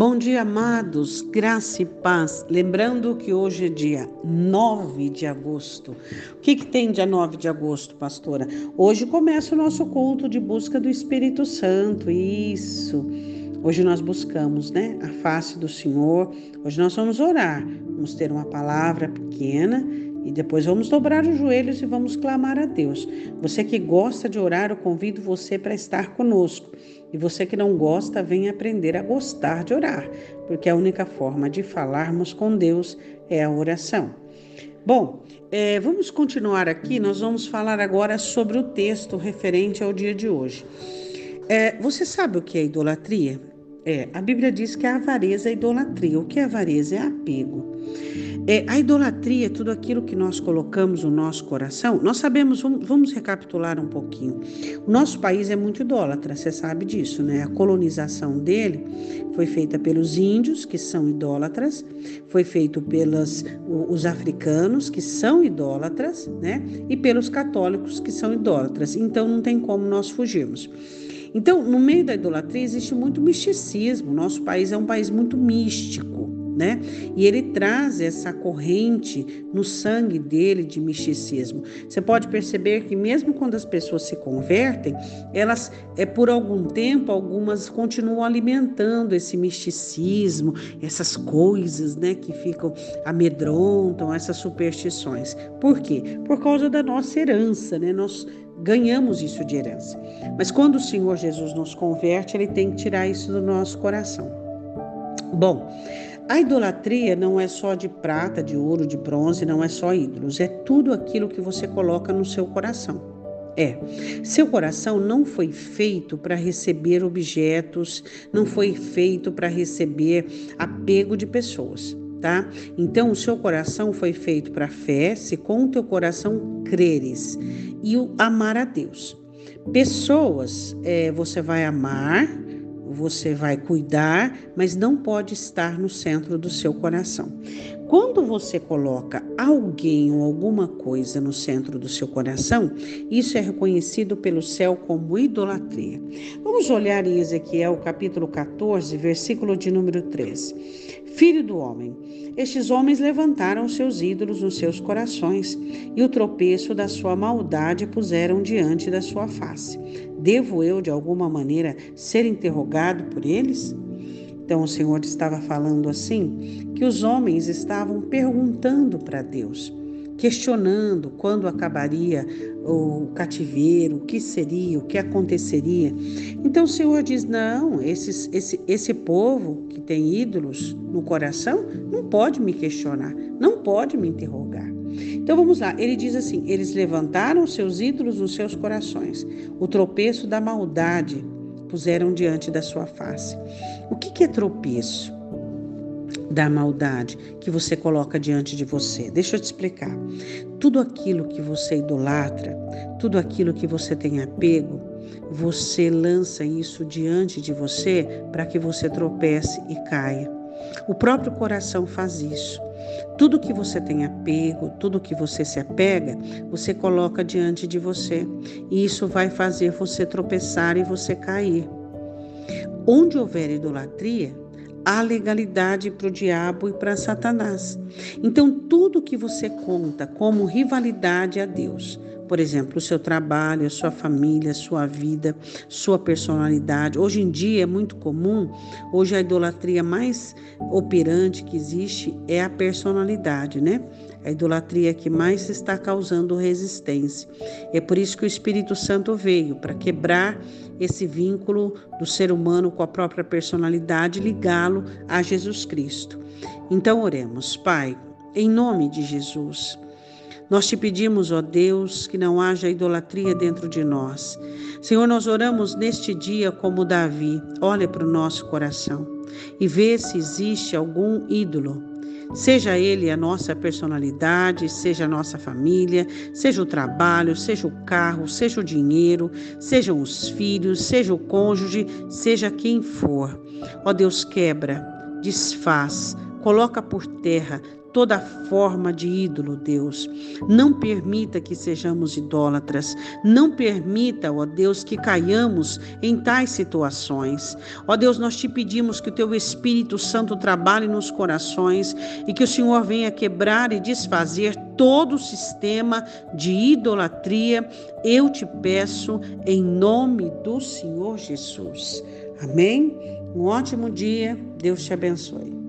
Bom dia, amados, graça e paz. Lembrando que hoje é dia 9 de agosto. O que, que tem dia 9 de agosto, pastora? Hoje começa o nosso culto de busca do Espírito Santo. Isso. Hoje nós buscamos, né, a face do Senhor. Hoje nós vamos orar. Vamos ter uma palavra pequena e depois vamos dobrar os joelhos e vamos clamar a Deus. Você que gosta de orar, eu convido você para estar conosco. E você que não gosta, venha aprender a gostar de orar, porque a única forma de falarmos com Deus é a oração. Bom, é, vamos continuar aqui. Nós vamos falar agora sobre o texto referente ao dia de hoje. É, você sabe o que é idolatria? É, a Bíblia diz que a avareza é idolatria. O que é avareza? É apego. É, a idolatria é tudo aquilo que nós colocamos no nosso coração. Nós sabemos, vamos, vamos recapitular um pouquinho. O nosso país é muito idólatra, você sabe disso, né? A colonização dele foi feita pelos índios, que são idólatras, foi feito pelos os africanos, que são idólatras, né? E pelos católicos, que são idólatras. Então não tem como nós fugirmos. Então, no meio da idolatria existe muito misticismo. Nosso país é um país muito místico né? E ele traz essa corrente no sangue dele de misticismo. Você pode perceber que mesmo quando as pessoas se convertem, elas é por algum tempo algumas continuam alimentando esse misticismo, essas coisas, né, que ficam amedrontam, essas superstições. Por quê? Por causa da nossa herança, né? Nós ganhamos isso de herança. Mas quando o Senhor Jesus nos converte, ele tem que tirar isso do nosso coração. Bom, a idolatria não é só de prata, de ouro, de bronze, não é só ídolos, é tudo aquilo que você coloca no seu coração. É, seu coração não foi feito para receber objetos, não foi feito para receber apego de pessoas, tá? Então, o seu coração foi feito para fé, se com o teu coração creres e o amar a Deus. Pessoas é, você vai amar, você vai cuidar, mas não pode estar no centro do seu coração. Quando você coloca alguém ou alguma coisa no centro do seu coração, isso é reconhecido pelo céu como idolatria. Vamos olhar em Ezequiel capítulo 14, versículo de número 13. Filho do homem, estes homens levantaram seus ídolos nos seus corações e o tropeço da sua maldade puseram diante da sua face. Devo eu, de alguma maneira, ser interrogado por eles? Então o Senhor estava falando assim, que os homens estavam perguntando para Deus questionando quando acabaria o cativeiro, o que seria, o que aconteceria. Então o Senhor diz: não, esses, esse, esse povo que tem ídolos no coração não pode me questionar, não pode me interrogar. Então vamos lá, ele diz assim: eles levantaram seus ídolos nos seus corações, o tropeço da maldade puseram diante da sua face. O que, que é tropeço? da maldade que você coloca diante de você. Deixa eu te explicar. Tudo aquilo que você idolatra, tudo aquilo que você tem apego, você lança isso diante de você para que você tropece e caia. O próprio coração faz isso. Tudo que você tem apego, tudo que você se apega, você coloca diante de você. E isso vai fazer você tropeçar e você cair. Onde houver idolatria, há legalidade para o diabo e para Satanás. Então, tudo que você conta como rivalidade a Deus, por exemplo, o seu trabalho, a sua família, a sua vida, sua personalidade. Hoje em dia é muito comum, hoje a idolatria mais operante que existe é a personalidade, né? A idolatria que mais está causando resistência. É por isso que o Espírito Santo veio para quebrar esse vínculo do ser humano com a própria personalidade, ligá-lo a Jesus Cristo. Então oremos, Pai, em nome de Jesus. Nós te pedimos, ó Deus, que não haja idolatria dentro de nós. Senhor, nós oramos neste dia como Davi. Olha para o nosso coração e vê se existe algum ídolo. Seja ele a nossa personalidade, seja a nossa família, seja o trabalho, seja o carro, seja o dinheiro, sejam os filhos, seja o cônjuge, seja quem for. Ó Deus, quebra, desfaz, coloca por terra toda forma de ídolo, Deus. Não permita que sejamos idólatras. Não permita, ó Deus, que caiamos em tais situações. Ó Deus, nós te pedimos que o teu Espírito Santo trabalhe nos corações e que o Senhor venha quebrar e desfazer todo o sistema de idolatria. Eu te peço em nome do Senhor Jesus. Amém? Um ótimo dia. Deus te abençoe.